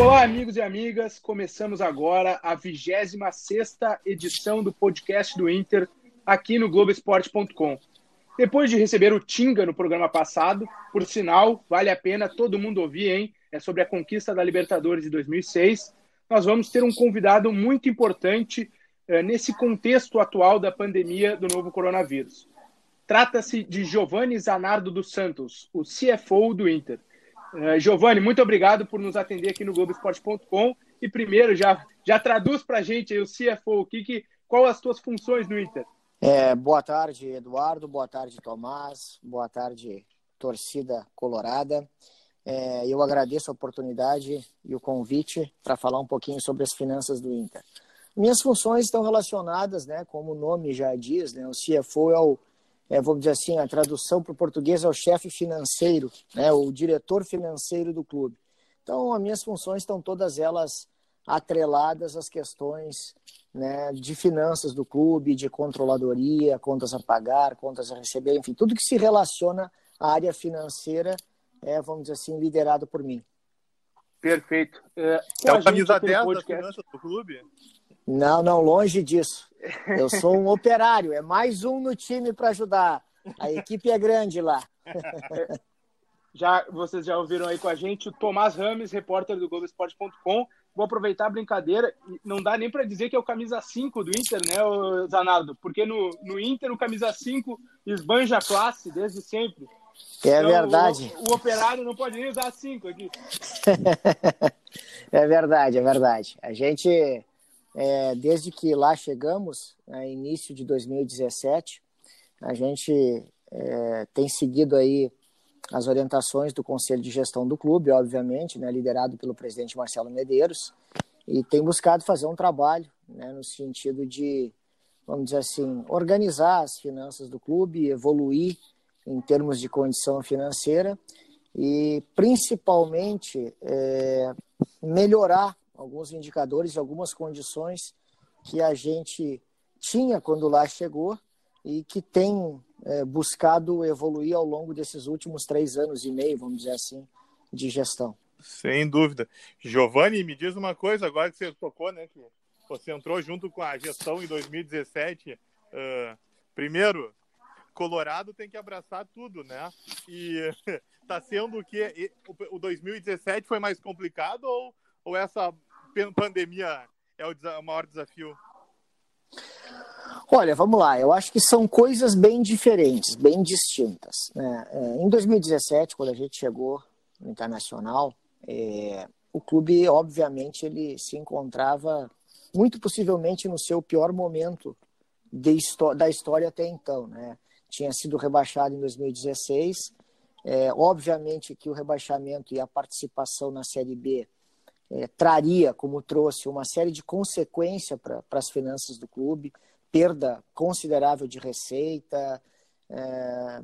Olá, amigos e amigas. Começamos agora a 26 edição do podcast do Inter aqui no Globoesporte.com. Depois de receber o Tinga no programa passado, por sinal, vale a pena todo mundo ouvir, hein? É sobre a conquista da Libertadores de 2006. Nós vamos ter um convidado muito importante eh, nesse contexto atual da pandemia do novo coronavírus. Trata-se de Giovanni Zanardo dos Santos, o CFO do Inter. Uh, Giovanni, muito obrigado por nos atender aqui no Globoesporte.com. E primeiro, já, já traduz para a gente aí, o CFO, o que, qual as tuas funções no Inter? É, boa tarde, Eduardo. Boa tarde, Tomás. Boa tarde, torcida colorada. É, eu agradeço a oportunidade e o convite para falar um pouquinho sobre as finanças do Inter. Minhas funções estão relacionadas, né, como o nome já diz, né, o CFO é o, é, vamos dizer assim, a tradução para o português é o chefe financeiro, né, o diretor financeiro do clube. Então, as minhas funções estão todas elas atreladas às questões né, de finanças do clube, de controladoria, contas a pagar, contas a receber, enfim, tudo que se relaciona à área financeira é, vamos dizer assim, liderado por mim. Perfeito. É, é o camisa 10 da finança do clube? Não, não, longe disso. Eu sou um operário, é mais um no time para ajudar. A equipe é grande lá. Já, vocês já ouviram aí com a gente o Tomás Rames, repórter do Globoesporte.com. Vou aproveitar a brincadeira. Não dá nem para dizer que é o camisa 5 do Inter, né, Zanardo? Porque no, no Inter o camisa 5 esbanja a classe desde sempre. É então, verdade. O, o, operário não pode nem usar cinco aqui. é verdade, é verdade. A gente, é, desde que lá chegamos, né, início de 2017, a gente é, tem seguido aí as orientações do Conselho de Gestão do clube, obviamente, né, liderado pelo presidente Marcelo Medeiros, e tem buscado fazer um trabalho né, no sentido de, vamos dizer assim, organizar as finanças do clube, evoluir em termos de condição financeira e principalmente é, melhorar alguns indicadores e algumas condições que a gente tinha quando lá chegou e que tem é, buscado evoluir ao longo desses últimos três anos e meio, vamos dizer assim, de gestão. Sem dúvida. Giovanni, me diz uma coisa, agora que você tocou, né, que você entrou junto com a gestão em 2017. Uh, primeiro, Colorado tem que abraçar tudo, né? E tá sendo o que o 2017 foi mais complicado ou, ou essa pandemia é o maior desafio? Olha, vamos lá. Eu acho que são coisas bem diferentes, bem distintas. Né? É, em 2017, quando a gente chegou no internacional, é, o clube, obviamente, ele se encontrava muito possivelmente no seu pior momento da história até então, né? tinha sido rebaixado em 2016. É, obviamente que o rebaixamento e a participação na Série B é, traria, como trouxe, uma série de consequências para as finanças do clube, perda considerável de receita, é,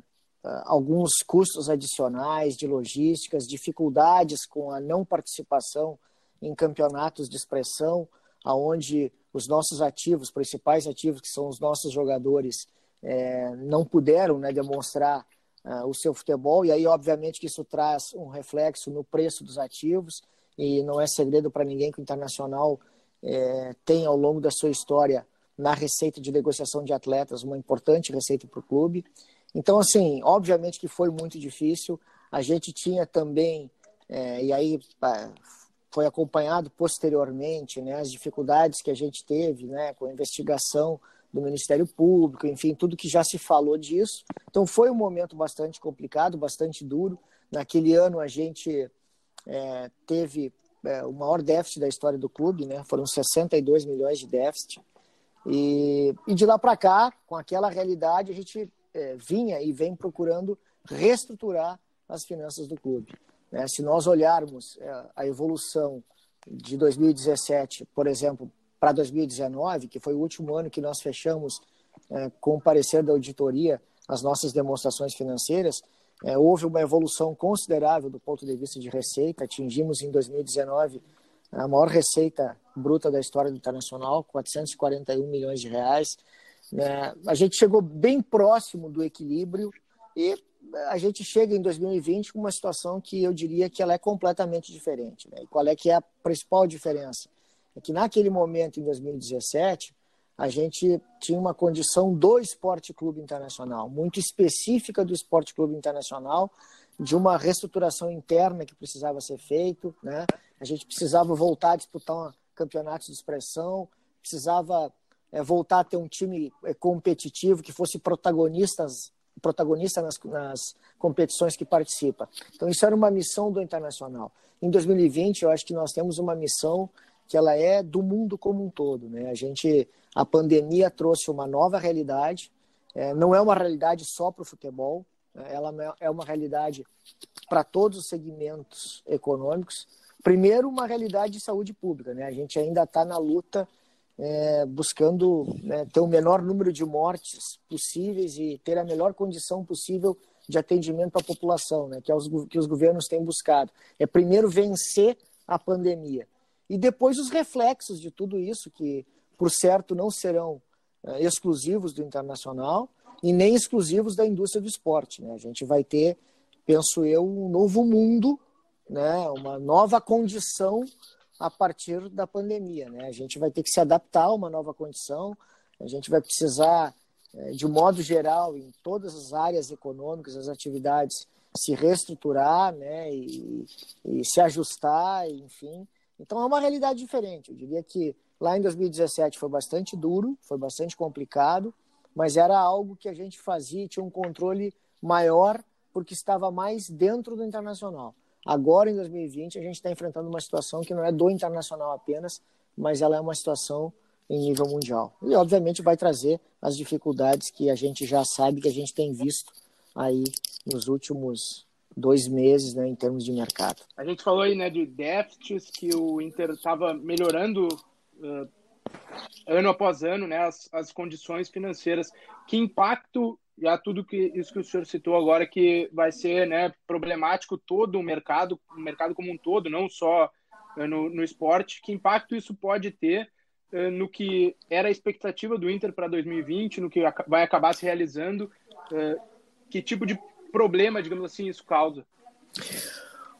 alguns custos adicionais de logísticas, dificuldades com a não participação em campeonatos de expressão, aonde os nossos ativos, principais ativos, que são os nossos jogadores, é, não puderam né, demonstrar uh, o seu futebol, e aí, obviamente, que isso traz um reflexo no preço dos ativos, e não é segredo para ninguém que o Internacional é, tem, ao longo da sua história, na receita de negociação de atletas, uma importante receita para o clube. Então, assim, obviamente que foi muito difícil. A gente tinha também, é, e aí foi acompanhado posteriormente, né, as dificuldades que a gente teve né, com a investigação do Ministério Público, enfim, tudo que já se falou disso. Então foi um momento bastante complicado, bastante duro. Naquele ano a gente é, teve é, o maior déficit da história do clube, né? Foram 62 milhões de déficit. E, e de lá para cá, com aquela realidade, a gente é, vinha e vem procurando reestruturar as finanças do clube. Né? Se nós olharmos é, a evolução de 2017, por exemplo, para 2019, que foi o último ano que nós fechamos é, com o parecer da auditoria as nossas demonstrações financeiras, é, houve uma evolução considerável do ponto de vista de receita. Atingimos em 2019 a maior receita bruta da história do internacional, 441 milhões de reais. É, a gente chegou bem próximo do equilíbrio e a gente chega em 2020 com uma situação que eu diria que ela é completamente diferente. Né? E qual é que é a principal diferença? É que naquele momento, em 2017, a gente tinha uma condição do Esporte Clube Internacional, muito específica do Esporte Clube Internacional, de uma reestruturação interna que precisava ser feito, né? A gente precisava voltar a disputar um campeonatos de expressão, precisava é, voltar a ter um time é, competitivo que fosse protagonistas protagonista nas, nas competições que participa. Então, isso era uma missão do Internacional. Em 2020, eu acho que nós temos uma missão que ela é do mundo como um todo. Né? A gente, a pandemia trouxe uma nova realidade, é, não é uma realidade só para o futebol, né? ela é uma realidade para todos os segmentos econômicos. Primeiro, uma realidade de saúde pública. Né? A gente ainda está na luta é, buscando né, ter o menor número de mortes possíveis e ter a melhor condição possível de atendimento à população, né, que, é os, que os governos têm buscado. É primeiro vencer a pandemia e depois os reflexos de tudo isso, que por certo não serão é, exclusivos do internacional e nem exclusivos da indústria do esporte. Né? A gente vai ter, penso eu, um novo mundo, né, uma nova condição a partir da pandemia. Né? A gente vai ter que se adaptar a uma nova condição, a gente vai precisar, é, de modo geral, em todas as áreas econômicas, as atividades, se reestruturar né? e, e se ajustar, enfim. Então é uma realidade diferente. Eu diria que lá em 2017 foi bastante duro, foi bastante complicado, mas era algo que a gente fazia, tinha um controle maior porque estava mais dentro do internacional. Agora, em 2020, a gente está enfrentando uma situação que não é do internacional apenas, mas ela é uma situação em nível mundial. E, obviamente, vai trazer as dificuldades que a gente já sabe, que a gente tem visto aí nos últimos dois meses, né, em termos de mercado. A gente falou aí, né, de déficits que o Inter estava melhorando uh, ano após ano, né, as, as condições financeiras. Que impacto já tudo que isso que o senhor citou agora que vai ser né, problemático todo o mercado, o mercado como um todo, não só uh, no, no esporte, que impacto isso pode ter uh, no que era a expectativa do Inter para 2020, no que vai acabar se realizando, que tipo de problema, digamos assim, isso causa?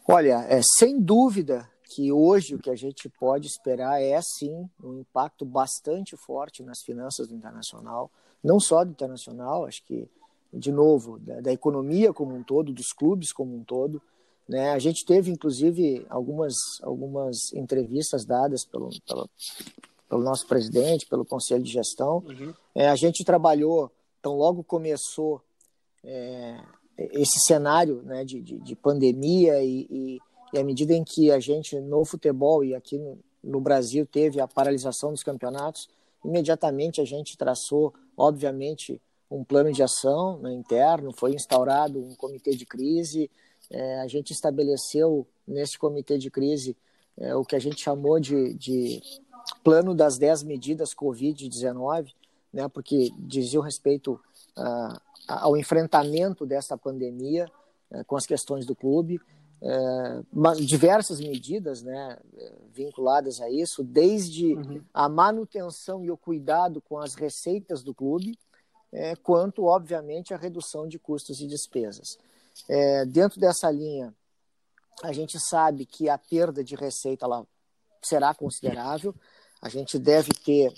Olha, é, sem dúvida que hoje o que a gente pode esperar é sim um impacto bastante forte nas finanças do internacional não só do internacional, acho que, de novo, da, da, economia como um todo, dos clubes como um todo. Né? A gente teve, inclusive, algumas, algumas entrevistas dadas pelo, pelo, pelo nosso presidente, pelo conselho de gestão. Uhum. É, a gente trabalhou, então, logo começou é, esse cenário né, de, de, de pandemia e, e, e à medida em que a gente, no futebol e aqui no, no Brasil, teve a paralisação dos campeonatos, imediatamente a gente traçou obviamente, um plano de ação né, interno, foi instaurado um comitê de crise, é, a gente estabeleceu nesse comitê de crise é, o que a gente chamou de, de plano das 10 medidas Covid-19, né, porque dizia respeito uh, ao enfrentamento dessa pandemia uh, com as questões do clube, uh, diversas medidas né, vinculadas a isso, desde uhum. a manutenção e o cuidado com as receitas do clube, é, quanto, obviamente, a redução de custos e despesas. É, dentro dessa linha, a gente sabe que a perda de receita ela será considerável, a gente deve ter,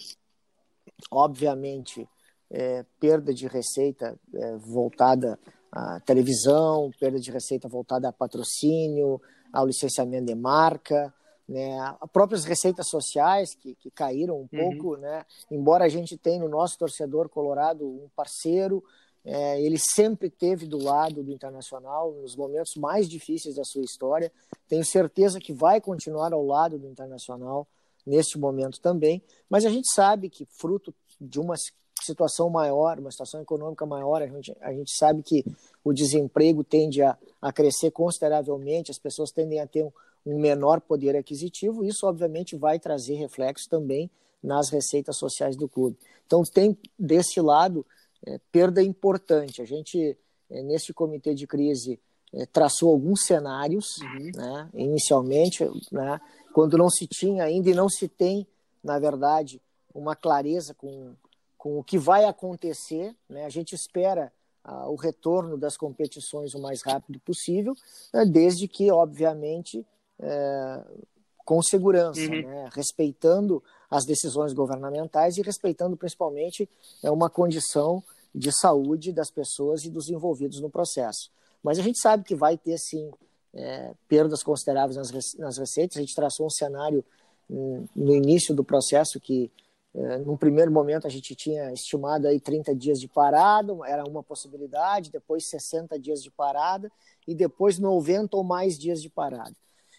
obviamente, é, perda de receita é, voltada à televisão, perda de receita voltada a patrocínio, ao licenciamento de marca, né, as próprias receitas sociais que, que caíram um uhum. pouco, né, embora a gente tenha no nosso torcedor colorado um parceiro, é, ele sempre teve do lado do Internacional nos momentos mais difíceis da sua história. Tenho certeza que vai continuar ao lado do Internacional neste momento também, mas a gente sabe que fruto de uma situação maior, uma situação econômica maior, a gente, a gente sabe que o desemprego tende a, a crescer consideravelmente, as pessoas tendem a ter um, um menor poder aquisitivo, isso obviamente vai trazer reflexo também nas receitas sociais do clube. Então tem desse lado é, perda importante. A gente é, nesse comitê de crise é, traçou alguns cenários, uhum. né, inicialmente, né, quando não se tinha ainda e não se tem, na verdade, uma clareza com, com o que vai acontecer. Né, a gente espera ah, o retorno das competições o mais rápido possível, né, desde que, obviamente, é, com segurança, uhum. né, respeitando as decisões governamentais e respeitando principalmente é, uma condição de saúde das pessoas e dos envolvidos no processo. Mas a gente sabe que vai ter, sim, é, perdas consideráveis nas, nas receitas. A gente traçou um cenário hum, no início do processo que, é, num primeiro momento, a gente tinha estimado aí 30 dias de parada, era uma possibilidade, depois 60 dias de parada e depois 90 ou mais dias de parada.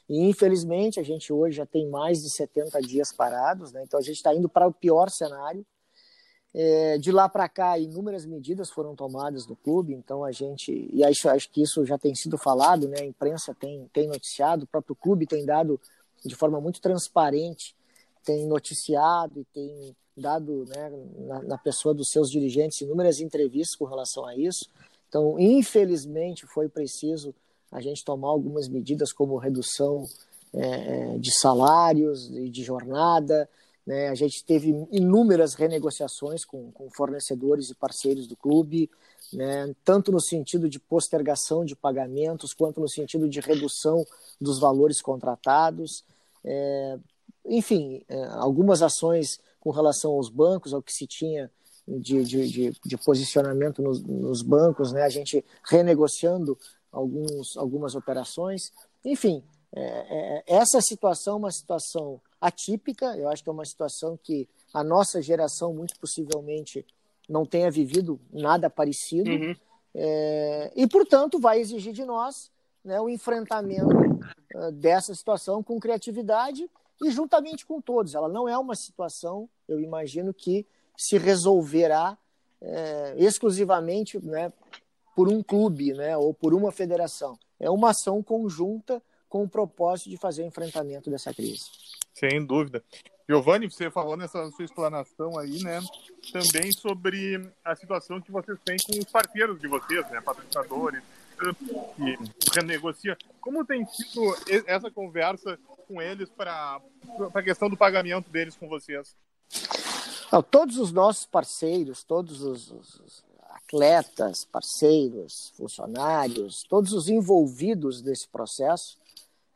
E, infelizmente, a gente hoje já tem mais de 70 dias parados, né? então a gente está indo para o pior cenário. É, de lá para cá, inúmeras medidas foram tomadas no clube, então a gente, e acho, acho que isso já tem sido falado, né? a imprensa tem, tem noticiado, o próprio clube tem dado de forma muito transparente, tem noticiado e tem dado né, na, na pessoa dos seus dirigentes inúmeras entrevistas com relação a isso. Então, infelizmente, foi preciso a gente tomar algumas medidas como redução é, é, de salários e de jornada. Né? A gente teve inúmeras renegociações com, com fornecedores e parceiros do clube, né? tanto no sentido de postergação de pagamentos, quanto no sentido de redução dos valores contratados. É, enfim, é, algumas ações com relação aos bancos, ao que se tinha de, de, de, de posicionamento nos, nos, bancos, né? a gente renegociando alguns, algumas operações. Enfim, é, é, essa situação é uma situação atípica, eu acho que é uma situação que a nossa geração, muito possivelmente, não tenha vivido nada parecido, uhum. é, e, portanto, vai exigir de nós né, o enfrentamento uh, dessa situação com criatividade e juntamente com todos. Ela não é uma situação, eu imagino, que se resolverá é, exclusivamente né, por um clube né, ou por uma federação. É uma ação conjunta com o propósito de fazer o enfrentamento dessa crise. Sem dúvida. Giovanni, você falou nessa sua explanação aí, né, também sobre a situação que vocês têm com os parceiros de vocês, né, patrocinadores, que renegocia. Como tem sido essa conversa com eles para a questão do pagamento deles com vocês? todos os nossos parceiros, todos os, os, atletas, parceiros, funcionários, todos os envolvidos nesse processo,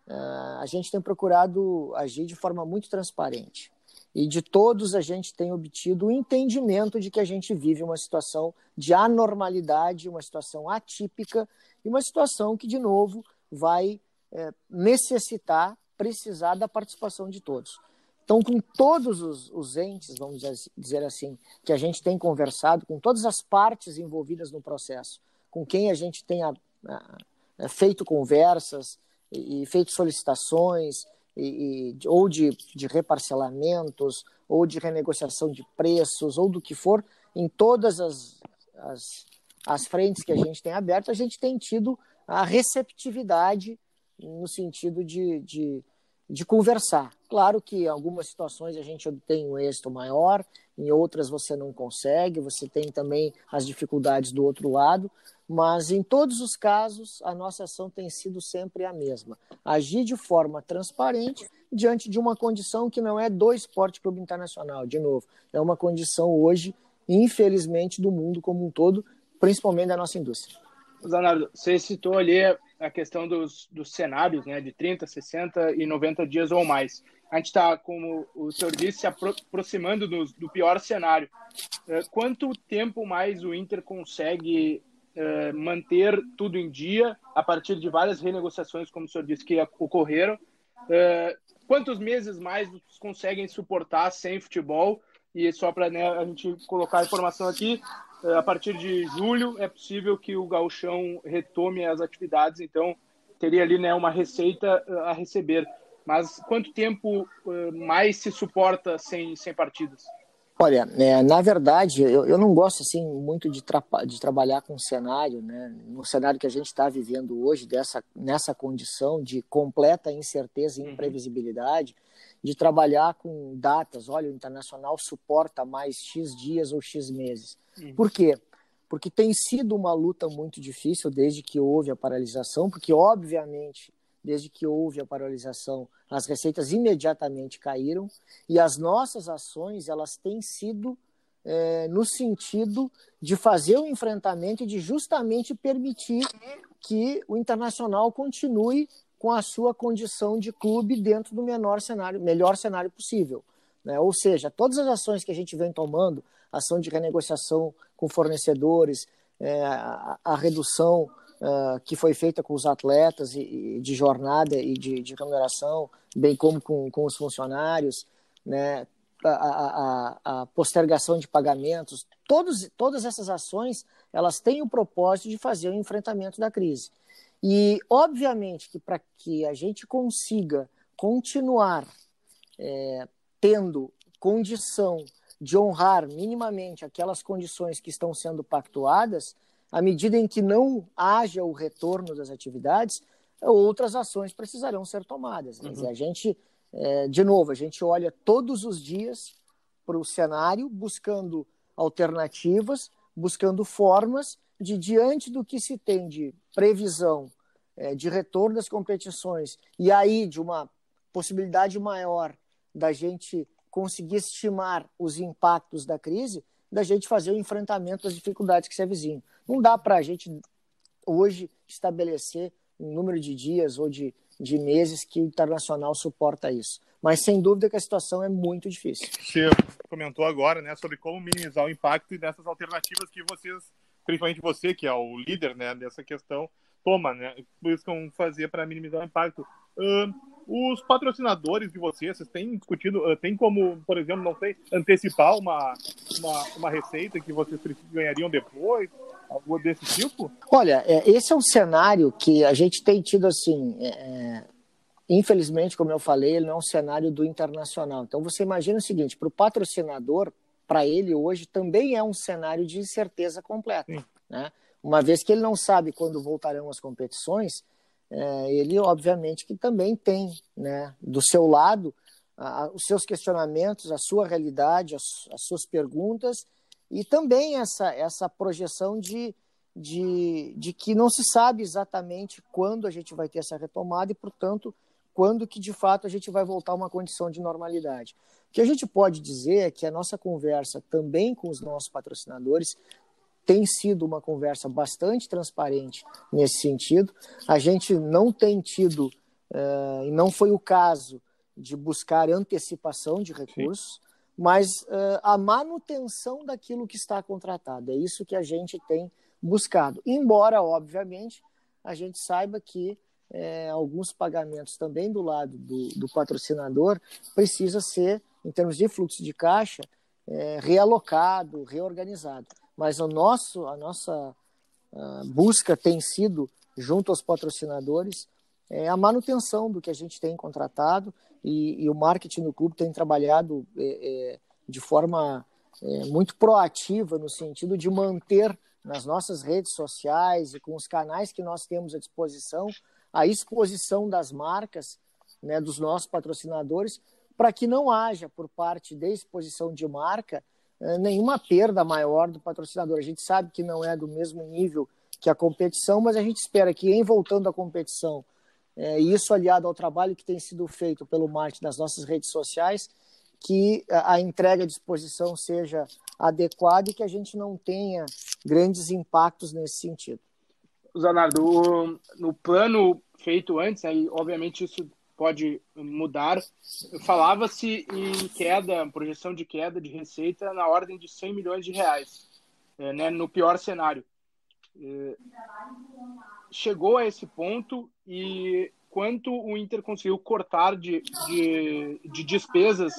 eh, a gente tem procurado agir de forma muito transparente. E de todos a gente tem obtido o entendimento de que a gente vive uma situação de anormalidade, uma situação atípica e uma situação que, de novo, vai é, necessitar, precisar da participação de todos. Então, com todos os, os, entes, vamos dizer assim, que a gente tem conversado, com todas as partes envolvidas no processo, com quem a gente tem a, a, feito conversas e, e feito solicitações, e, e, ou de, de reparcelamentos, ou de renegociação de preços, ou do que for, em todas as, as, as frentes que a gente tem aberto, a gente tem tido a receptividade no sentido de, de de conversar. Claro que em algumas situações a gente obtém um êxito maior, em outras você não consegue, você tem também as dificuldades do outro lado, mas em todos os casos a nossa ação tem sido sempre a mesma: agir de forma transparente diante de uma condição que não é do Esporte Clube Internacional, de novo, é uma condição hoje, infelizmente, do mundo como um todo, principalmente da nossa indústria. Zanardo, você citou ali a questão dos, dos cenários, né, de 30, 60 e 90 dias ou mais. A gente está, como o senhor disse, se aproximando do, do pior cenário. Uh, quanto tempo mais o Inter consegue uh, manter tudo em dia a partir de várias renegociações, como o senhor disse, que ocorreram? Uh, quantos meses mais conseguem suportar sem futebol? E só para né, a gente colocar a informação aqui, eh, a partir de julho é possível que o gauchão retome as atividades, então teria ali né, uma receita eh, a receber. Mas quanto tempo eh, mais se suporta sem, sem partidas? Olha, é, na verdade, eu, eu não gosto assim muito de, tra de trabalhar com cenário, né? No cenário que a gente está vivendo hoje, dessa, nessa condição de completa incerteza e uhum. imprevisibilidade, de trabalhar com datas. Olha, o internacional suporta mais X dias ou X meses. Uhum. Por quê? Porque tem sido uma luta muito difícil desde que houve a paralisação, porque, obviamente, desde que houve a paralisação, as receitas imediatamente caíram e as nossas ações elas têm sido é, no sentido de fazer o enfrentamento e de justamente permitir que o internacional continue com a sua condição de clube dentro do menor cenário, melhor cenário possível. Né? Ou seja, todas as ações que a gente vem tomando, ação de renegociação com fornecedores, é, a, a redução uh, que foi feita com os atletas e, e de jornada e de, de, remuneração, bem como com, com os funcionários, né? A, a, a, postergação de pagamentos, todos, todas essas ações elas têm o propósito de fazer o enfrentamento da crise. E, obviamente, que para que a gente consiga continuar é, tendo condição de honrar minimamente aquelas condições que estão sendo pactuadas, à medida em que não haja o retorno das atividades, outras ações precisarão ser tomadas. Quer dizer, a gente, é, de novo, a gente olha todos os dias para o cenário, buscando alternativas, buscando formas de, diante do que se tem de previsão é, de retorno das competições e aí de uma possibilidade maior da gente conseguir estimar os impactos da crise, da gente fazer o enfrentamento das dificuldades que se avizinham. Não dá para a gente hoje estabelecer um número de dias ou de, de meses que o internacional suporta isso. Mas sem dúvida que a situação é muito difícil. Você comentou agora né, sobre como minimizar o impacto dessas alternativas que vocês, principalmente você, que é o líder né, dessa questão, toma, né? Buscam fazer para minimizar o impacto. Uh, os patrocinadores de vocês, vocês têm discutido, uh, tem como, por exemplo, não sei, antecipar uma, uma, uma receita que vocês ganhariam depois? Algo desse tipo? Olha, é, esse é um cenário que a gente tem tido assim. É, é, infelizmente, como eu falei, ele não é um cenário do internacional. Então você imagina o seguinte: para o patrocinador, para ele hoje também é um cenário de incerteza completa. Né? Uma vez que ele não sabe quando voltarão as competições, é, ele obviamente que também tem né, do seu lado a, os seus questionamentos, a sua realidade, as, as suas perguntas e também essa, essa projeção de, de, de que não se sabe exatamente quando a gente vai ter essa retomada e, portanto, quando que de fato a gente vai voltar a uma condição de normalidade. O que a gente pode dizer é que a nossa conversa também com os nossos patrocinadores tem sido uma conversa bastante transparente nesse sentido. A gente não tem tido, uh, e não foi o caso, de buscar antecipação de recursos. Mas uh, a manutenção daquilo que está contratado. É isso que a gente tem buscado. Embora, obviamente, a gente saiba que é, alguns pagamentos também do lado do, do, patrocinador precisa ser, em termos de fluxo de caixa, é, realocado, reorganizado. Mas o nosso, a nossa uh, busca tem sido, junto aos patrocinadores, é a manutenção do que a gente tem contratado e, e o marketing do clube tem trabalhado é, é, de forma é, muito proativa no sentido de manter nas nossas redes sociais e com os canais que nós temos à disposição a exposição das marcas, né, dos nossos patrocinadores, para que não haja por parte da exposição de marca é, nenhuma perda maior do patrocinador. A gente sabe que não é do mesmo nível que a competição, mas a gente espera que em voltando à competição é, isso aliado ao trabalho que tem sido feito pelo marketing das nossas redes sociais, que a entrega à disposição seja adequada e que a gente não tenha grandes impactos nesse sentido. Zanardo, no plano feito antes, aí, obviamente isso pode mudar, falava-se em queda, projeção de queda de receita na ordem de 100 milhões de reais, é, né, no pior cenário. É, chegou a esse ponto e quanto o Inter conseguiu cortar de, de, de despesas,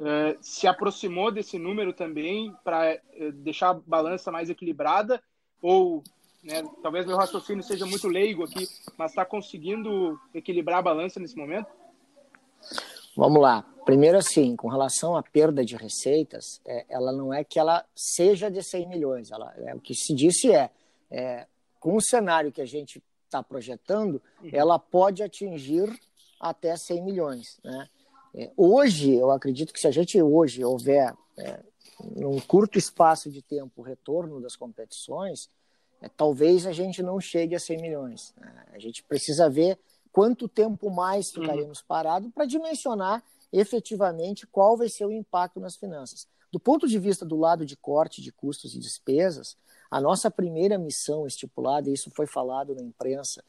uh, se aproximou desse número também para uh, deixar a balança mais equilibrada ou né, talvez meu raciocínio seja muito leigo aqui, mas está conseguindo equilibrar a balança nesse momento? Vamos lá. Primeiro, assim, com relação à perda de receitas, é, ela não é que ela seja de 100 milhões. Ela, é, o que se disse é, é com o cenário que a gente está projetando, uhum. ela pode atingir até 100 milhões. Né? É, hoje, eu acredito que se a gente hoje houver, é, num curto espaço de tempo, o retorno das competições, é, talvez a gente não chegue a 100 milhões. Né? A gente precisa ver quanto tempo mais uhum. ficaremos uhum. parados para dimensionar efetivamente qual vai ser o impacto nas finanças. Do ponto de vista do lado de corte de custos e despesas, a nossa primeira missão estipulada, e isso foi falado na imprensa,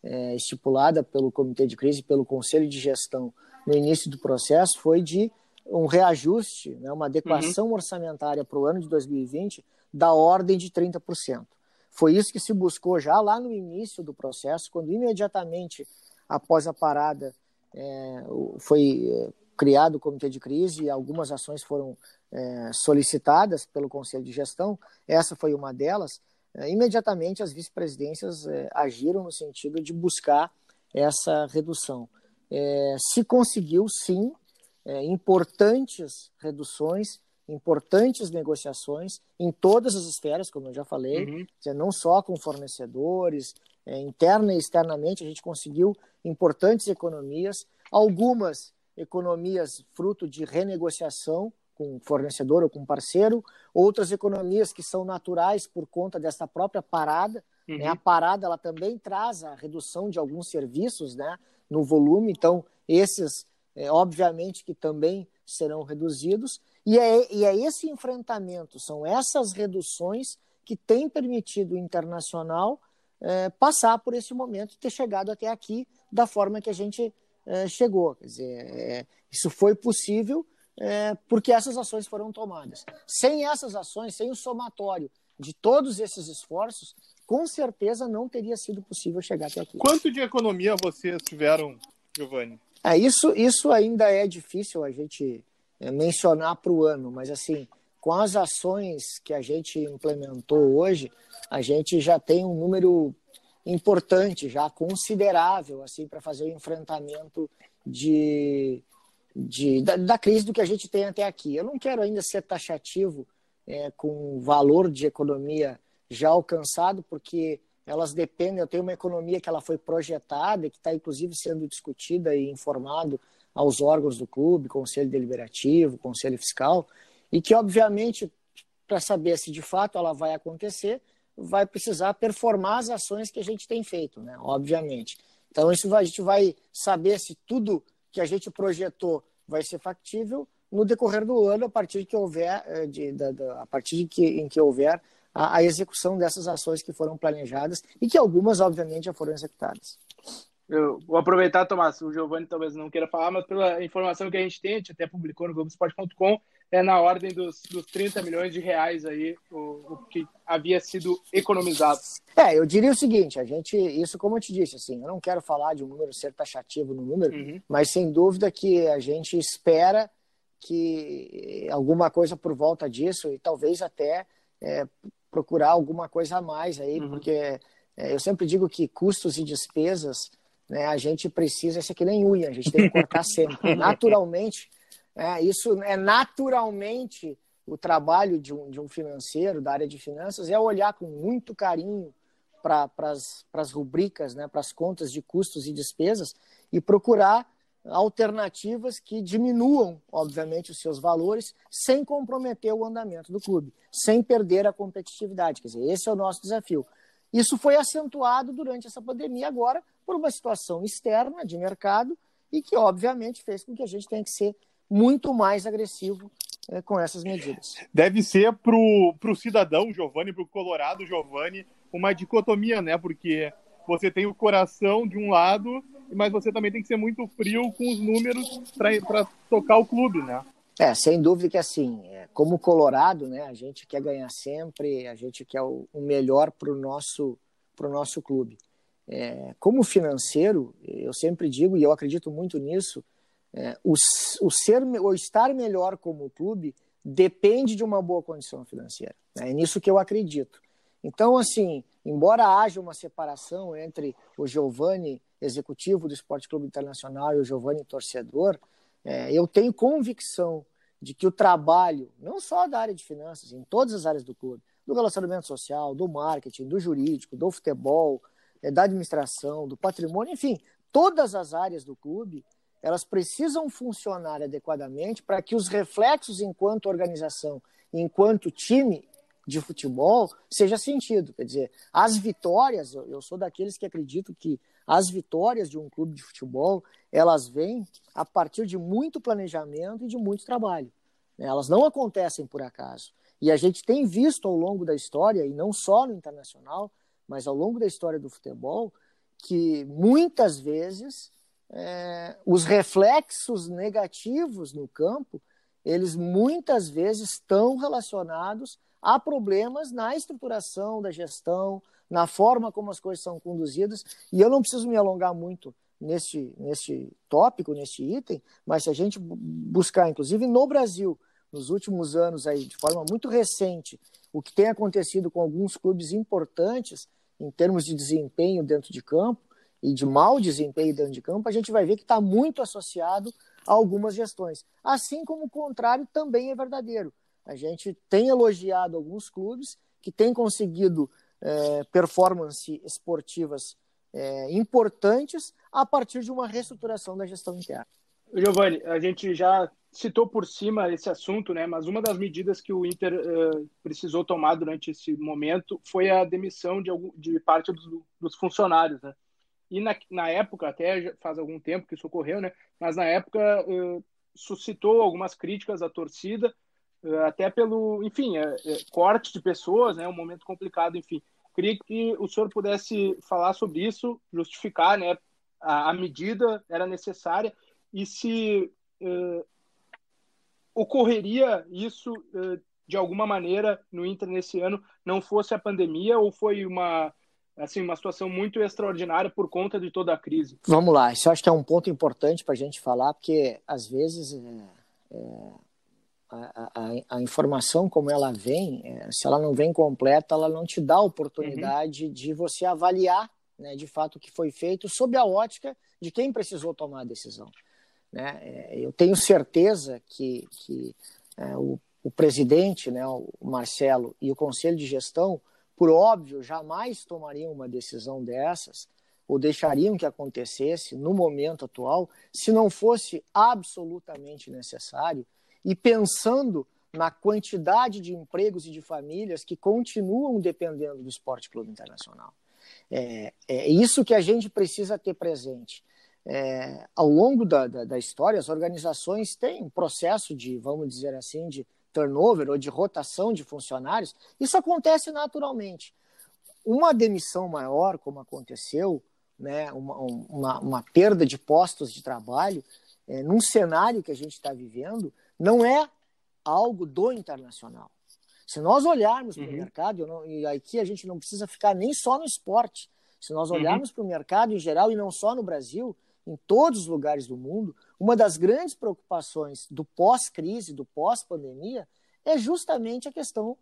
é, estipulada pelo Comitê de Crise pelo Conselho de Gestão no início do processo, foi de um reajuste, né, uma adequação uhum. orçamentária para o ano de 2020 da ordem de 30%. Foi isso que se buscou já lá no início do processo, quando imediatamente após a parada é, foi é, criado o comitê de crise e algumas ações foram é, solicitadas pelo conselho de gestão. Essa foi uma delas. É, imediatamente as vice-presidências é, agiram no sentido de buscar essa redução. É, se conseguiu, sim, importantes reduções importantes negociações em todas as esferas, como eu já falei, uhum. dizer, não só com fornecedores, é, interna e externamente, a gente conseguiu importantes economias, algumas economias fruto de renegociação com fornecedor ou com parceiro, outras economias que são naturais por conta dessa própria parada. Né? Uhum. Né? A parada ela também traz a redução de alguns serviços né, no volume, então esses, é, obviamente, que também serão reduzidos. E é, e é esse enfrentamento, são essas reduções que têm permitido o internacional é, passar por esse momento e ter chegado até aqui da forma que a gente chegou. Quer dizer, é, isso foi possível é, porque essas ações foram tomadas. Sem essas ações, sem o somatório de todos esses esforços, com certeza não teria sido possível chegar até aqui. Quanto de economia vocês tiveram, Giovanni? É, isso, isso ainda é difícil a gente é, mencionar para o ano, mas assim, com as ações que a gente implementou hoje, a gente já tem um número importante, já considerável, assim, para fazer o enfrentamento de, de, da, da, crise do que a gente tem até aqui. Eu não quero ainda ser taxativo é, com o valor de economia já alcançado, porque elas dependem. Eu tenho uma economia que ela foi projetada e que está inclusive sendo discutida e informado aos órgãos do clube, conselho deliberativo, conselho fiscal, e que, obviamente, para saber se de fato ela vai acontecer, vai precisar performar as ações que a gente tem feito, né? obviamente. Então, isso vai, a gente vai saber se tudo que a gente projetou vai ser factível no decorrer do ano, a partir de que houver, eh, de, a partir de que, em que houver a, a execução dessas ações que foram planejadas e que algumas, obviamente, já foram executadas. Eu vou aproveitar, Tomás, o Giovanni talvez não queira falar, mas pela informação que a gente tem, a gente até publicou no Globoesporte.com, é na ordem dos, dos 30 milhões de reais aí, o, o, que havia sido economizado. É, eu diria o seguinte, a gente, isso como eu te disse, assim, eu não quero falar de um número ser taxativo no número, uhum. mas sem dúvida que a gente espera que alguma coisa por volta disso e talvez até é, procurar alguma coisa a mais aí, uhum. porque é, eu sempre digo que custos e despesas né, a gente precisa, isso aqui nem unha, a gente tem que cortar sempre. Naturalmente, é, isso é naturalmente o trabalho de um, de um financeiro, da área de finanças, é olhar com muito carinho para as rubricas, né, para as contas de custos e despesas e procurar alternativas que diminuam, obviamente, os seus valores sem comprometer o andamento do clube, sem perder a competitividade. Quer dizer, esse é o nosso desafio. Isso foi acentuado durante essa pandemia agora por uma situação externa de mercado e que, obviamente, fez com que a gente tenha que ser muito mais agressivo é, com essas medidas. Deve ser para o cidadão Giovanni, para o Colorado Giovanni, uma dicotomia, né? Porque você tem o coração de um lado, mas você também tem que ser muito frio com os números para tocar o clube, né? É, sem dúvida que assim, é, como Colorado, né, a gente quer ganhar sempre, a gente quer o, o melhor para o nosso, pro nosso clube. É, como financeiro, eu sempre digo, e eu acredito muito nisso, é, o, o, ser, o estar melhor como clube depende de uma boa condição financeira. Né? É nisso que eu acredito. Então, assim, embora haja uma separação entre o Giovanni, executivo do Esporte Clube Internacional, e o Giovanni, torcedor, É, eu tenho convicção de que o trabalho, não só da área de finanças, em todas as áreas do clube, do relacionamento social, do marketing, do jurídico, do futebol, é, da administração, do patrimônio, enfim, todas as áreas do clube, elas precisam funcionar adequadamente para que os reflexos enquanto organização, enquanto time de futebol, seja sentido. Quer dizer, as vitórias, eu sou daqueles que acredito que as vitórias de um clube de futebol, elas vêm a partir de muito planejamento e de muito trabalho. Né? Elas não acontecem por acaso. E a gente tem visto ao longo da história, e não só no internacional, mas ao longo da história do futebol, que muitas vezes é, os reflexos negativos no campo, eles muitas vezes estão relacionados a problemas na estruturação da gestão, na forma como as coisas são conduzidas, e eu não preciso me alongar muito neste, neste tópico, neste item, mas se a gente buscar, inclusive no Brasil, nos últimos anos, aí, de forma muito recente, o que tem acontecido com alguns clubes importantes em termos de desempenho dentro de campo, e de mau desempenho dentro de campo, a gente vai ver que está muito associado a algumas gestões. Assim como o contrário também é verdadeiro. A gente tem elogiado alguns clubes que têm conseguido é, esportivas é, importantes a partir de uma reestruturação da gestão interna. Giovanni, a gente já citou por cima esse assunto, né? Mas uma das medidas que o Inter uh, precisou tomar durante esse momento foi a demissão de, algum, de parte dos, dos funcionários, né? E na, na época, até faz algum tempo que isso ocorreu, né? Mas na época uh, suscitou algumas críticas da torcida, uh, até pelo, enfim, uh, corte de pessoas, né? Um momento complicado, enfim. Queria que o senhor pudesse falar sobre isso, justificar, né? A, a medida era necessária e se ocorreria isso de alguma maneira no Inter nesse ano, não fosse a pandemia ou foi uma assim, uma situação muito extraordinária por conta de toda a crise. Vamos lá, isso acho que é um ponto importante para a gente falar, porque às vezes é, é, a, a, a, informação como ela vem, é, se ela não vem completa, ela não te dá a oportunidade uhum. de você avaliar né, de fato o que foi feito sob a ótica de quem precisou tomar a decisão. Né? É, eu tenho certeza que, que é, o, o presidente, né, o Marcelo, e o conselho de gestão por óbvio, jamais tomariam uma decisão dessas ou deixariam que acontecesse no momento atual se não fosse absolutamente necessário e pensando na quantidade de empregos e de famílias que continuam dependendo do Esporte Clube Internacional. É, é isso que a gente precisa ter presente. É, ao longo da, da, da história, as organizações têm um processo de, vamos dizer assim, de turnover ou de rotação de funcionários, isso acontece naturalmente. Uma demissão maior, como aconteceu, né, uma, uma, uma perda de postos de trabalho, é, num cenário que a gente está vivendo, não é algo do internacional. Se nós olharmos uhum. para o mercado, não, e aqui a gente não precisa ficar nem só no esporte, se nós uhum. olharmos uhum. para o mercado em geral, e não só no Brasil, em todos os lugares do mundo, uma das grandes preocupações do pós-crise, do pós-pandemia, é justamente a questão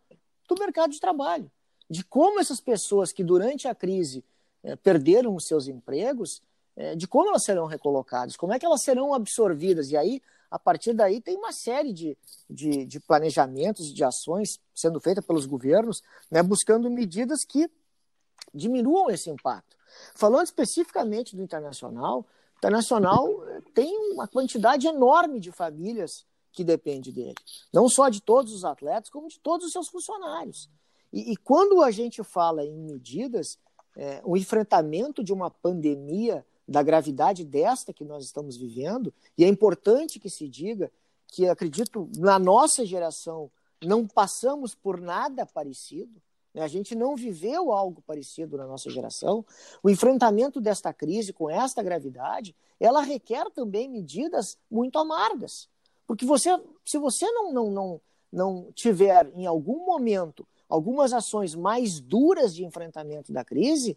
do mercado de trabalho. De como essas pessoas que durante a crise é, perderam os seus empregos, é, de como elas serão recolocadas, como é que elas serão absorvidas. E aí, a partir daí, tem uma série de, de, de planejamentos, de ações sendo feitas pelos governos, né, buscando medidas que diminuam esse impacto. Falando especificamente do internacional, Internacional tem uma quantidade enorme de famílias que depende dele. Não só de todos os atletas, como de todos os seus funcionários. E, e quando a gente fala em medidas, é, o enfrentamento de uma pandemia da gravidade desta que nós estamos vivendo, e é importante que se diga que acredito na nossa geração não passamos por nada parecido? A gente não viveu algo parecido na nossa geração. O enfrentamento desta crise com esta gravidade, ela requer também medidas muito amargas. Porque você, se você não, não, não, não tiver em algum momento algumas ações mais duras de enfrentamento da crise,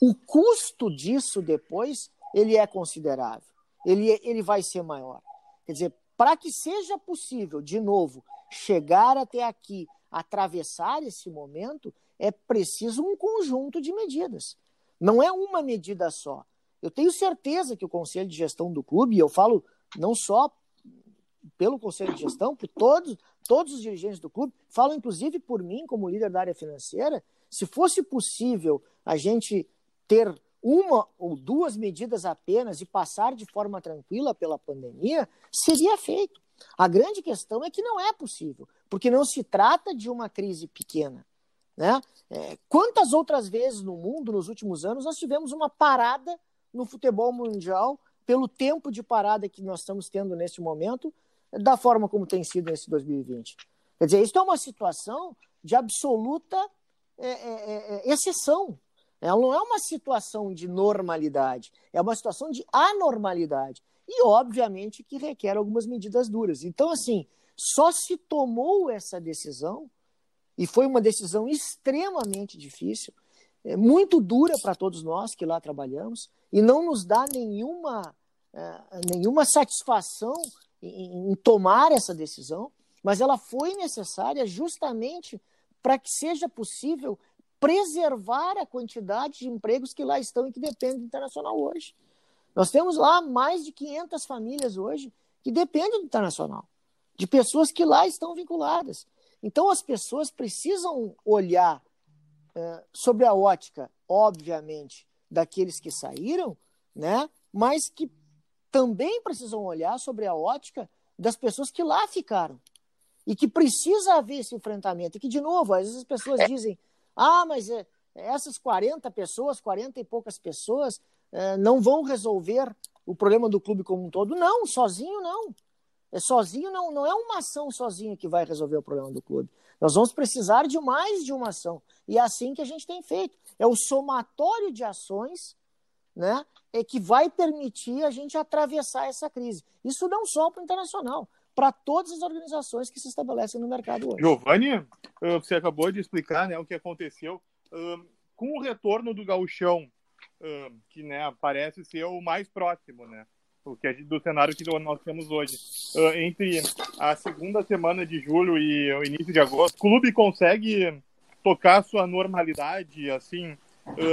o custo disso depois ele é considerável. Ele, ele vai ser maior. Quer dizer, para que seja possível, de novo, chegar até aqui atravessar esse momento, é preciso um conjunto de medidas. Não é uma medida só. Eu tenho certeza que o conselho de gestão do clube, e eu falo não só pelo Conselho de Gestão, por todos, todos os dirigentes do clube, falo inclusive por mim, como líder da área financeira, se fosse possível a gente ter uma ou duas medidas apenas e passar de forma tranquila pela pandemia, seria feito. A grande questão é que não é possível, porque não se trata de uma crise pequena. Né? É, quantas outras vezes no mundo, nos últimos anos, nós tivemos uma parada no futebol mundial pelo tempo de parada que nós estamos tendo neste momento, da forma como tem sido nesse 2020. Quer dizer, isso é uma situação de absoluta é, é, é, é exceção. Ela não é uma situação de normalidade, é uma situação de anormalidade. E, obviamente, que requer algumas medidas duras. Então, assim, só se tomou essa decisão, e foi uma decisão extremamente difícil, é, muito dura para todos nós que lá trabalhamos, e não nos dá nenhuma, é, nenhuma satisfação em, em tomar essa decisão, mas ela foi necessária justamente para que seja possível preservar a quantidade de empregos que lá estão e que dependem do internacional hoje. Nós temos lá mais de 500 famílias hoje que dependem do internacional, de pessoas que lá estão vinculadas. Então as pessoas precisam olhar é, sobre a ótica, obviamente, daqueles que saíram, né? mas que também precisam olhar sobre a ótica das pessoas que lá ficaram. E que precisa haver esse enfrentamento. E que, de novo, às vezes as pessoas dizem: ah, mas é, essas 40 pessoas, 40 e poucas pessoas, é, não vão resolver o problema do clube como um todo. Não, sozinho não. É sozinho não, não é uma ação sozinha que vai resolver o problema do clube. Nós vamos precisar de mais de uma ação. E é assim que a gente tem feito. É o somatório de ações né, é que vai permitir a gente atravessar essa crise. Isso não só para o internacional, para todas as organizações que se estabelecem no mercado hoje. Giovanni, você acabou de explicar né, o que aconteceu. Com o retorno do gauchão, que né, parece ser o mais próximo, né? O que do cenário que nós temos hoje. entre a segunda semana de julho e o início de agosto, o clube consegue tocar sua normalidade, assim,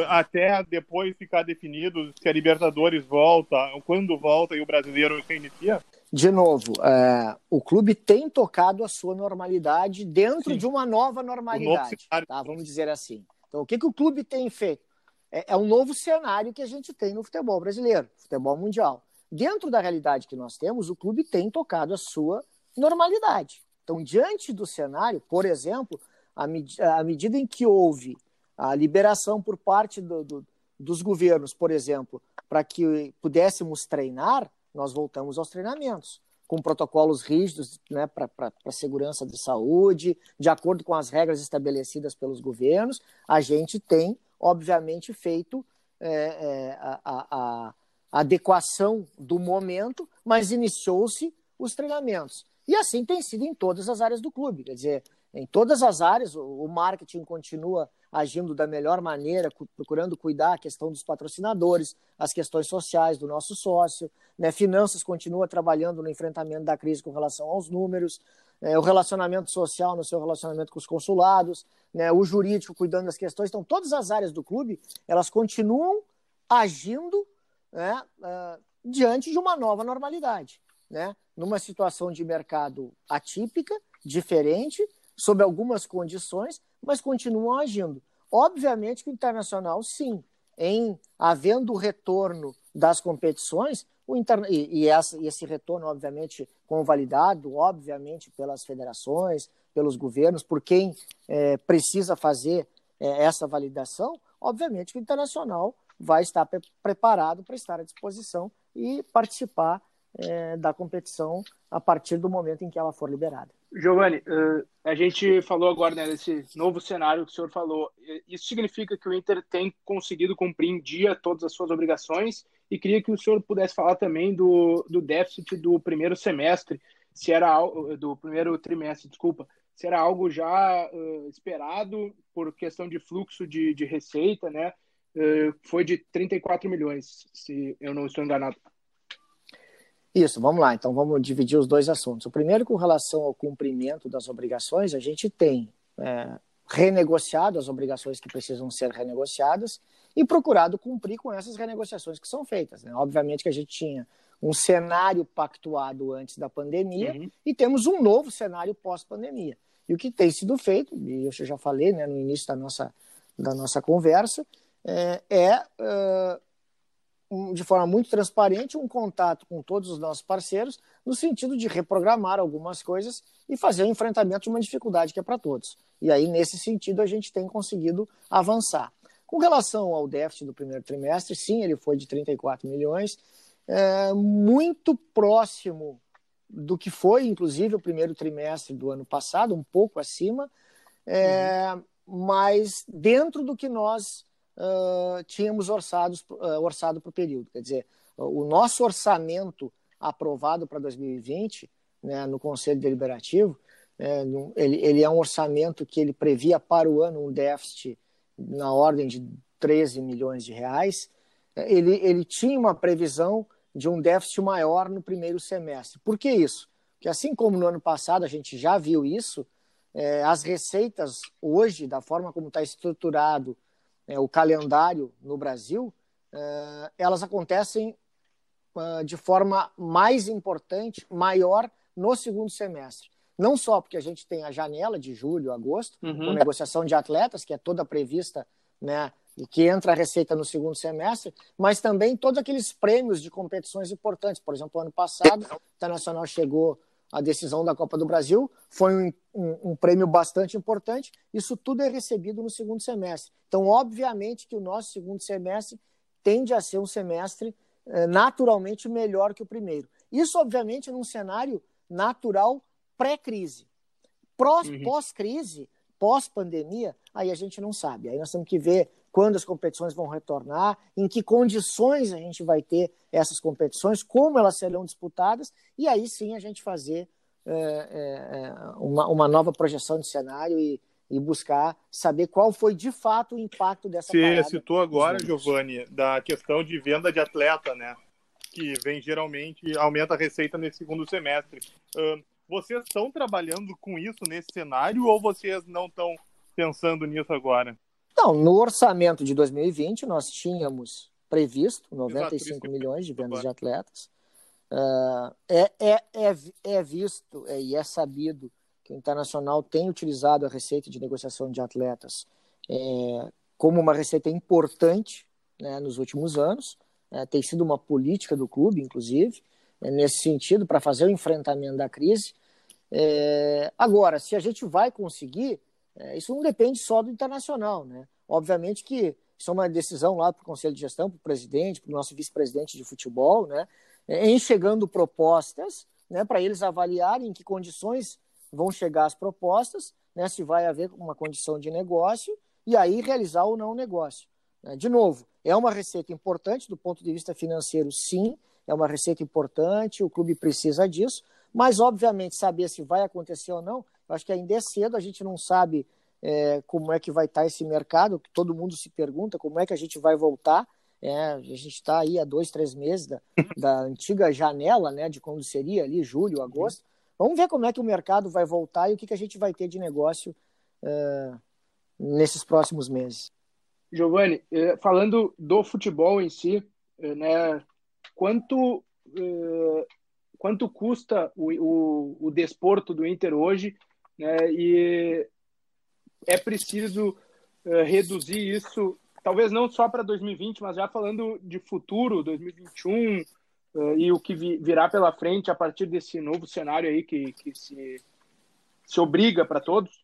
até depois ficar definido se a Libertadores volta, quando volta e o brasileiro se inicia? De novo, é, o clube tem tocado a sua normalidade dentro Sim. de uma nova normalidade, tá? vamos dizer assim. Então, o que, que o clube tem feito? É, é um novo cenário que a gente tem no futebol brasileiro, futebol mundial. Dentro da realidade que nós temos, o clube tem tocado a sua normalidade. Então, diante do cenário, por exemplo, à, med à medida em que houve a liberação por parte do, do, dos governos, por exemplo, para que pudéssemos treinar, nós voltamos aos treinamentos, com protocolos rígidos né, para a segurança de saúde, de acordo com as regras estabelecidas pelos governos, a gente tem, obviamente, feito é, é, a, a, a adequação do momento, mas iniciou-se os treinamentos. E assim tem sido em todas as áreas do clube. Quer dizer, em todas as áreas, o marketing continua agindo da melhor maneira, procurando cuidar a questão dos patrocinadores, as questões sociais do nosso sócio, né? Finanças continua trabalhando no enfrentamento da crise com relação aos números, é, o relacionamento social no seu relacionamento com os consulados, né? o jurídico cuidando das questões. Então, todas as áreas do clube, elas continuam agindo né, uh, diante de uma nova normalidade, né? numa situação de mercado atípica, diferente, sob algumas condições, mas continuam agindo. Obviamente que o internacional, sim, em havendo o retorno das competições, o interna... e, e, essa, e esse retorno, obviamente, convalidado, obviamente, pelas federações, pelos governos, por quem é, precisa fazer é, essa validação, obviamente que o internacional vai estar pre preparado para estar à disposição e participar é, da competição a partir do momento em que ela for liberada. Giovanni, uh, a gente falou agora né, desse novo cenário que o senhor falou. Isso significa que o Inter tem conseguido cumprir em dia todas as suas obrigações e queria que o senhor pudesse falar também do, do déficit do primeiro semestre, se era do primeiro trimestre, desculpa, se era algo já uh, esperado por questão de fluxo de, de receita, né? Uh, foi de 34 milhões, se eu não estou enganado. Isso, vamos lá. Então vamos dividir os dois assuntos. O primeiro, com relação ao cumprimento das obrigações, a gente tem é, renegociado as obrigações que precisam ser renegociadas e procurado cumprir com essas renegociações que são feitas. Né? Obviamente que a gente tinha um cenário pactuado antes da pandemia uhum. e temos um novo cenário pós-pandemia. E o que tem sido feito, e eu já falei né, no início da nossa, da nossa conversa, é, é uh, de forma muito transparente um contato com todos os nossos parceiros, no sentido de reprogramar algumas coisas e fazer o enfrentamento de uma dificuldade que é para todos. E aí, nesse sentido, a gente tem conseguido avançar. Com relação ao déficit do primeiro trimestre, sim, ele foi de 34 milhões, é, muito próximo do que foi, inclusive, o primeiro trimestre do ano passado, um pouco acima, é, uhum. mas dentro do que nós uh, tínhamos orçados, uh, orçado para o período. Quer dizer, o nosso orçamento aprovado para 2020, né, no Conselho Deliberativo, é, ele, ele é um orçamento que ele previa para o ano um déficit na ordem de 13 milhões de reais. Ele, ele tinha uma previsão de um déficit maior no primeiro semestre. Por que isso? Porque assim como no ano passado a gente já viu isso, é, as receitas hoje, da forma como está estruturado é, o calendário no Brasil, é, elas acontecem é, de forma mais importante, maior no segundo semestre. Não só porque a gente tem a janela de julho, agosto, uhum. com negociação de atletas, que é toda prevista né, e que entra a receita no segundo semestre, mas também todos aqueles prêmios de competições importantes. Por exemplo, ano passado, o Internacional chegou à decisão da Copa do Brasil, foi um, um, um, prêmio bastante importante. Isso tudo é recebido no segundo semestre. Então, obviamente que o nosso segundo semestre tende a ser um semestre eh, naturalmente melhor que o primeiro. Isso, obviamente, num cenário natural pré-crise. Uhum. Pós-crise, pós-pandemia, aí a gente não sabe. Aí nós temos que ver quando as competições vão retornar, em que condições a gente vai ter essas competições, como elas serão disputadas, e aí sim a gente fazer é, é, uma, uma nova projeção de cenário e, e buscar saber qual foi de fato o impacto dessa Você citou agora, Giovanni, da questão de venda de atleta, né? Que vem geralmente, aumenta a receita nesse segundo semestre. Uh, vocês estão trabalhando com isso nesse cenário ou vocês não estão pensando nisso agora? Não, no orçamento de 2020 nós tínhamos previsto 95 Exato, milhões de vendas de atletas. Uh, é, é, é, é visto é, e é sabido que o Internacional tem utilizado a receita de negociação de atletas é, como uma receita importante né, nos últimos anos. É, tem sido uma política do clube, inclusive, é, nesse sentido, para fazer o enfrentamento da crise. É, agora, se a gente vai conseguir, é, isso não depende só do internacional, né? Obviamente que isso é uma decisão lá para o Conselho de Gestão, para o presidente, para o nosso vice-presidente de futebol, né? É, em chegando propostas, né, para eles avaliarem em que condições vão chegar as propostas, né, se vai haver uma condição de negócio, e aí realizar ou não o negócio. Né? De novo, é uma receita importante do ponto de vista financeiro, sim, é uma receita importante, o clube precisa disso, mas obviamente saber se vai acontecer ou não acho que ainda é cedo, a gente não sabe é, como é que vai estar esse mercado, que todo mundo se pergunta como é que a gente vai voltar. É, a gente está aí há dois, três meses da, da antiga janela, né, de quando seria ali julho, agosto. Vamos ver como é que o mercado vai voltar e o que, que a gente vai ter de negócio uh, nesses próximos meses. Giovanni, é, falando do futebol em si, é, né, quanto, quanto custa o, o, o desporto do Inter hoje né? E é preciso uh, reduzir isso, talvez não só para 2020, mas já falando de futuro, 2021 uh, eh, e o que vi, virá pela frente a partir desse novo cenário aí que, que se, se obriga para todos?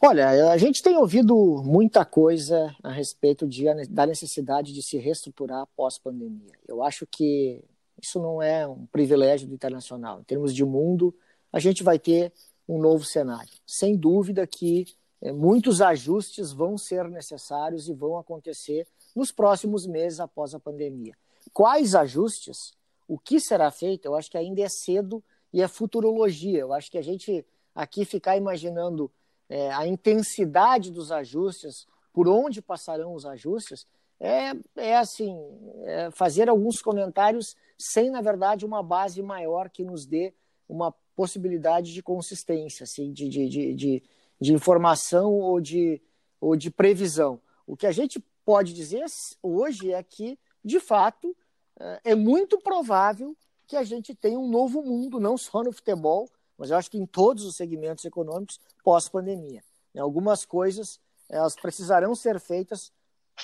Olha, a gente tem ouvido muita coisa a respeito de, da necessidade de se reestruturar pós-pandemia. Eu acho que isso não é um privilégio do internacional. Em termos de mundo, a gente vai ter um novo cenário. Sem dúvida que é, muitos ajustes vão ser necessários e vão acontecer nos próximos meses após a pandemia. Quais ajustes? O que será feito? Eu acho que ainda é cedo e é futurologia. Eu acho que a gente aqui ficar imaginando é, a intensidade dos ajustes, por onde passarão os ajustes, é, é assim, é fazer alguns comentários sem, na verdade, uma base maior que nos dê uma possibilidade de consistência, assim, de, de, de, de, informação ou de, ou de previsão. O que a gente pode dizer hoje é que, de fato, é, é muito provável que a gente tenha um novo mundo, não só no futebol, mas eu acho que em todos os segmentos econômicos pós-pandemia. Algumas coisas elas precisarão ser feitas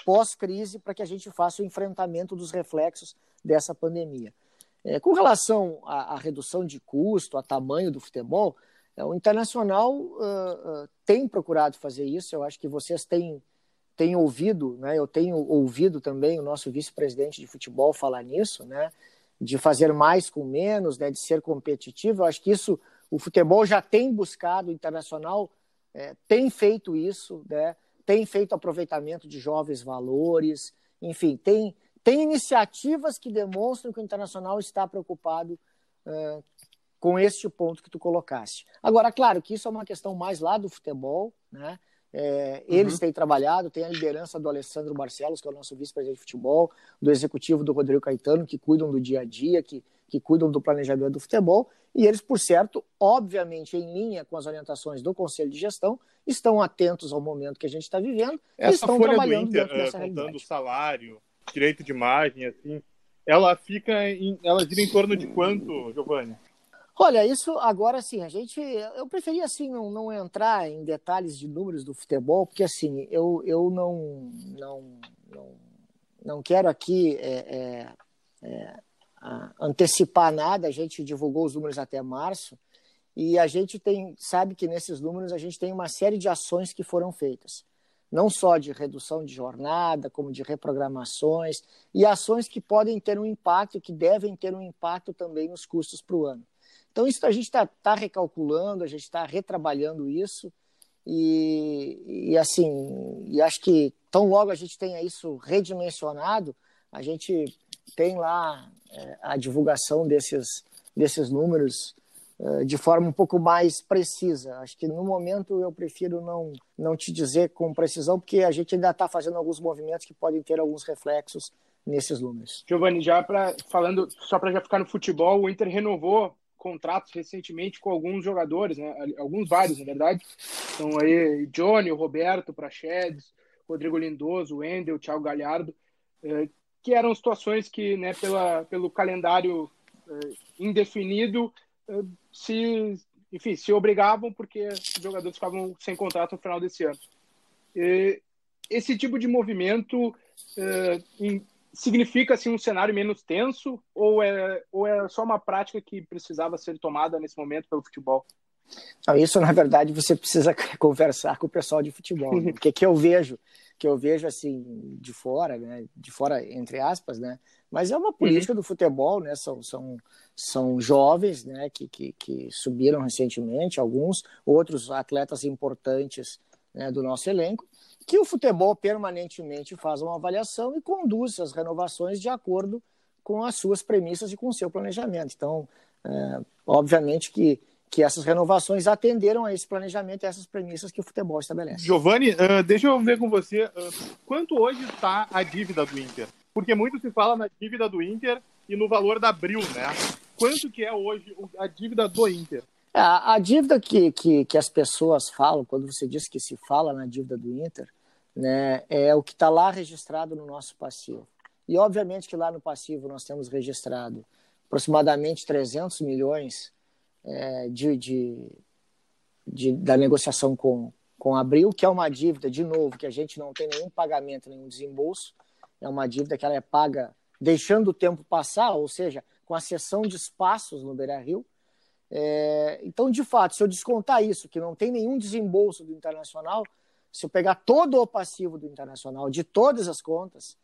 pós-crise para que a gente faça o enfrentamento dos reflexos dessa pandemia. É, com relação à, à, redução de custo, a tamanho do futebol, é, o Internacional uh, uh, tem procurado fazer isso. Eu acho que vocês têm, têm ouvido, né? eu tenho ouvido também o nosso vice-presidente de futebol falar nisso, né? de fazer mais com menos, né? de ser competitivo. Eu acho que isso o futebol já tem buscado, o Internacional é, tem feito isso, né? tem feito aproveitamento de jovens valores, enfim, tem, tem iniciativas que demonstram que o Internacional está preocupado uh, com este ponto que tu colocaste. Agora, claro que isso é uma questão mais lá do futebol, né? É, eles uhum. têm trabalhado, tem a liderança do Alessandro Barcelos, que é o nosso vice-presidente de futebol, do executivo do Rodrigo Caetano, que cuidam do dia a dia, que, que cuidam do planejamento do futebol, e eles, por certo, obviamente em linha com as orientações do Conselho de Gestão, estão atentos ao momento que a gente está vivendo Essa e estão trabalhando do Inter, dentro dessa uh, contando realidade. salário, direito de imagem, assim, ela fica em, ela gira em torno de quanto, Giovanni? Olha, isso agora assim, a gente. Eu preferia assim não, não entrar em detalhes de números do futebol, porque assim, eu, eu não, não, não, não quero aqui é, é, é, antecipar nada, a gente divulgou os números até março, e a gente tem, sabe que nesses números a gente tem uma série de ações que foram feitas. Não só de redução de jornada, como de reprogramações, e ações que podem ter um impacto, que devem ter um impacto também nos custos para o ano. Então, isso a gente está tá recalculando, a gente está retrabalhando isso, e, e assim, e acho que tão logo a gente tenha isso redimensionado, a gente tem lá é, a divulgação desses, desses números de forma um pouco mais precisa. Acho que no momento eu prefiro não, não te dizer com precisão, porque a gente ainda está fazendo alguns movimentos que podem ter alguns reflexos nesses números. Giovanni, já para falando só para já ficar no futebol, o Inter renovou contratos recentemente com alguns jogadores, né? alguns vários, na verdade. Então aí Johnny, Roberto Prachedes, Rodrigo Lindoso, Wendel, Thiago Galhardo, eh, que eram situações que, né, pela, pelo calendário eh, indefinido, eh, se, enfim, se obrigavam porque os jogadores ficavam sem contrato no final desse ano. esse tipo de movimento significa assim um cenário menos tenso ou é ou é só uma prática que precisava ser tomada nesse momento pelo futebol? Não, isso na verdade você precisa conversar com o pessoal de futebol, né? porque que eu vejo que eu vejo assim de fora, né, de fora entre aspas, né, mas é uma política uhum. do futebol, né, são, são, são jovens, né, que, que, que subiram recentemente, alguns, outros atletas importantes né, do nosso elenco, que o futebol permanentemente faz uma avaliação e conduz as renovações de acordo com as suas premissas e com o seu planejamento. Então, é, obviamente que, que essas renovações atenderam a esse planejamento e essas premissas que o futebol estabelece. Giovanni, uh, deixa eu ver com você, uh, quanto hoje está a dívida do Inter? Porque muito se fala na dívida do Inter e no valor da Abril, né? Quanto que é hoje a dívida do Inter? É, a, dívida que, que, que, as pessoas falam, quando você diz que se fala na dívida do Inter, né, é o que está lá registrado no nosso passivo. E, obviamente, que lá no passivo nós temos registrado aproximadamente 300 milhões é, de, de, de, da negociação com, com Abril, que é uma dívida, de novo, que a gente não tem nenhum pagamento, nenhum desembolso. É uma dívida que ela é paga deixando o tempo passar, ou seja, com a cessão de espaços no Beira-Rio. É, então, de fato, se eu descontar isso, que não tem nenhum desembolso do Internacional, se eu pegar todo o passivo do Internacional, de todas as contas,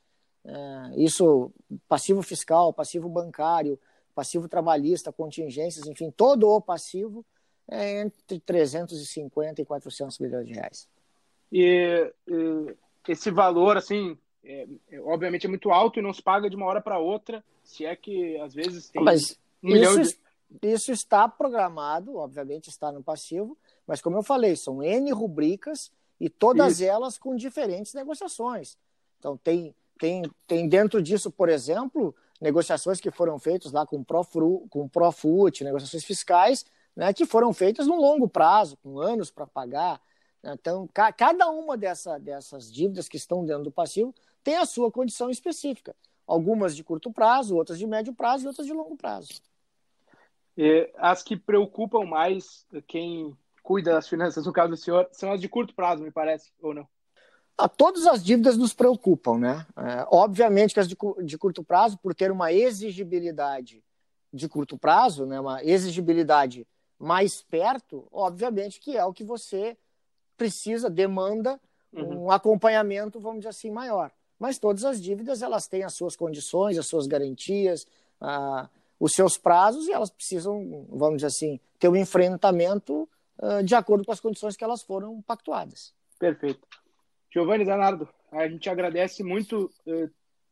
é, isso, passivo fiscal, passivo bancário, passivo trabalhista, contingências, enfim, todo o passivo é entre 350 e 400 milhões de reais. E, e esse valor, assim, é, é, obviamente é muito alto e não se paga de uma hora para outra, se é que às vezes tem Mas um milhão de isso está programado, obviamente está no passivo, mas como eu falei, são N rubricas e todas Isso. elas com diferentes negociações. Então, tem, tem, tem dentro disso, por exemplo, negociações que foram feitas lá com o Profru, com Profut, negociações fiscais, né, que foram feitas no longo prazo, com anos para pagar. Então, ca cada uma dessa, dessas dívidas que estão dentro do passivo tem a sua condição específica. Algumas de curto prazo, outras de médio prazo e outras de longo prazo. E as que preocupam mais quem cuida das finanças, no caso do senhor, são as de curto prazo, me parece, ou não? Ah, todas as dívidas nos preocupam, né? É, obviamente que as de, de, curto prazo, por ter uma exigibilidade de curto prazo, né, uma exigibilidade mais perto, obviamente que é o que você precisa, demanda uhum. um acompanhamento, vamos dizer assim, maior. Mas todas as dívidas elas têm as suas condições, as suas garantias, ah, os seus prazos e elas precisam, vamos dizer assim, ter um enfrentamento ah, de acordo com as condições que elas foram pactuadas. Perfeito. Giovanni Zanardo, a gente agradece muito eh,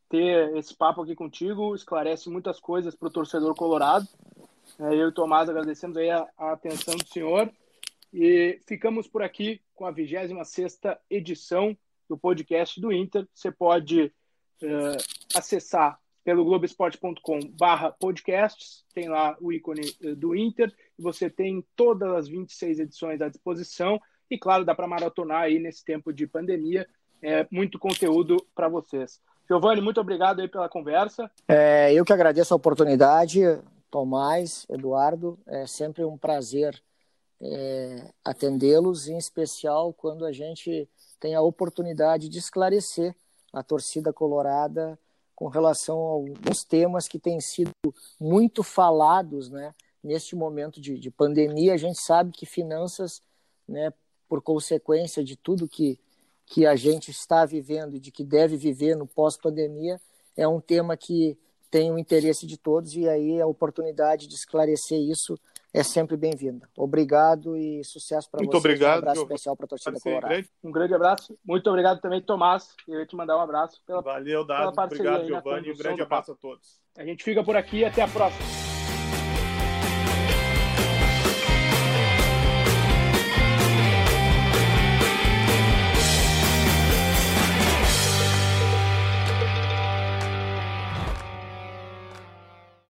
ter esse papo aqui contigo, esclarece muitas coisas para o torcedor colorado. Eh, eu e o Tomás agradecemos aí a, a, atenção do senhor e ficamos por aqui com a 26 edição do podcast do Inter. Você pode eh, acessar pelo globesport.com barra podcasts, tem lá o ícone do Inter, e você tem todas as 26 edições à disposição, e claro, dá para maratonar aí nesse tempo de pandemia. É muito conteúdo para vocês. Giovanni, muito obrigado aí pela conversa. É, eu que agradeço a oportunidade, Tomás, Eduardo. É sempre um prazer é, atendê-los, em especial quando a gente tem a oportunidade de esclarecer a torcida colorada com relação a alguns temas que têm sido muito falados né, neste momento de, de pandemia. A gente sabe que finanças né, por consequência de tudo que, que a gente está vivendo e de que deve viver no pós-pandemia, é um tema que tem o interesse de todos e aí a oportunidade de esclarecer isso é sempre bem-vinda. Obrigado e sucesso para vocês. Muito obrigado. Um abraço especial para a torcida colorada. Um grande abraço. Muito obrigado também, Tomás. Eu ia te mandar um abraço. Pela, Valeu, Dado. Obrigado, Giovanni. Um grande abraço a todos. A gente fica por aqui. Até a próxima.